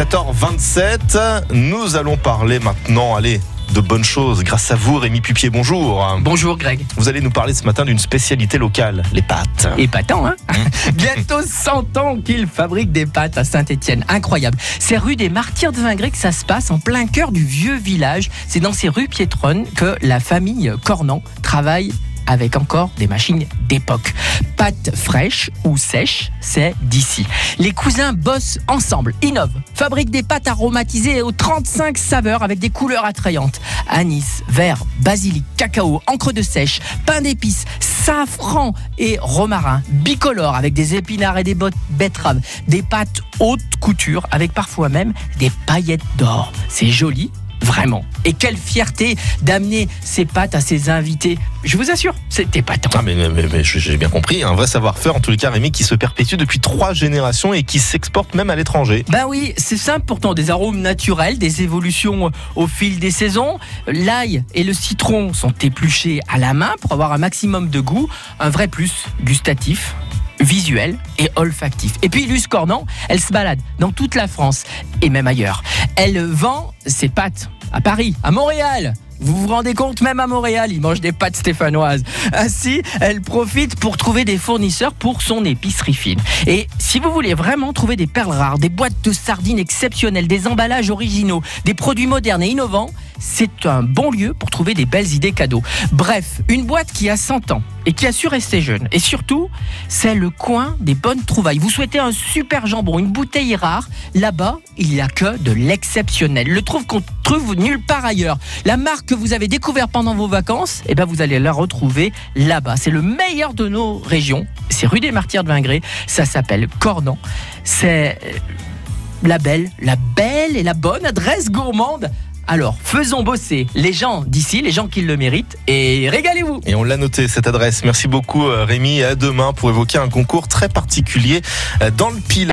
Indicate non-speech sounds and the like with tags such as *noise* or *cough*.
7h27, nous allons parler maintenant, allez, de bonnes choses grâce à vous, Rémi Pupier. Bonjour. Bonjour Greg. Vous allez nous parler ce matin d'une spécialité locale, les pâtes. Épatant, hein *laughs* Bientôt 100 ans qu'il fabrique des pâtes à Saint-Étienne. Incroyable. C'est rue des Martyrs de Vingré que ça se passe, en plein cœur du vieux village. C'est dans ces rues piétronnes que la famille Cornan travaille avec encore des machines d'époque. Pâtes fraîches ou sèches, c'est d'ici. Les cousins bossent ensemble, innovent, fabriquent des pâtes aromatisées aux 35 saveurs avec des couleurs attrayantes. Anis, vert, basilic, cacao, encre de sèche, pain d'épices, safran et romarin, bicolore avec des épinards et des betteraves, des pâtes haute couture avec parfois même des paillettes d'or. C'est joli, Vraiment. Et quelle fierté d'amener ces pâtes à ses invités. Je vous assure, c'était pas Ah mais, mais, j'ai bien compris, un vrai savoir-faire en tous les cas, Rémi, qui se perpétue depuis trois générations et qui s'exporte même à l'étranger. Ben oui, c'est simple pourtant, des arômes naturels, des évolutions au fil des saisons. L'ail et le citron sont épluchés à la main pour avoir un maximum de goût, un vrai plus gustatif visuel et olfactif. Et puis Luce Cornan, elle se balade dans toute la France et même ailleurs. Elle vend ses pâtes à Paris, à Montréal, vous vous rendez compte, même à Montréal, il mange des pâtes stéphanoises. Ainsi, elle profite pour trouver des fournisseurs pour son épicerie fine. Et si vous voulez vraiment trouver des perles rares, des boîtes de sardines exceptionnelles, des emballages originaux, des produits modernes et innovants, c'est un bon lieu pour trouver des belles idées cadeaux. Bref, une boîte qui a 100 ans et qui a su rester jeune. Et surtout, c'est le coin des bonnes trouvailles. Vous souhaitez un super jambon, une bouteille rare, là-bas, il n'y a que de l'exceptionnel. Le trouve qu'on trouve nulle part ailleurs. La marque que vous avez découvert pendant vos vacances, eh ben vous allez la retrouver là-bas. C'est le meilleur de nos régions. C'est rue des Martyrs de Vingré. Ça s'appelle Cornan. C'est euh, la belle, la belle et la bonne adresse gourmande alors, faisons bosser les gens d'ici, les gens qui le méritent, et régalez-vous. Et on l'a noté, cette adresse. Merci beaucoup, euh, Rémi. À demain pour évoquer un concours très particulier euh, dans le pile.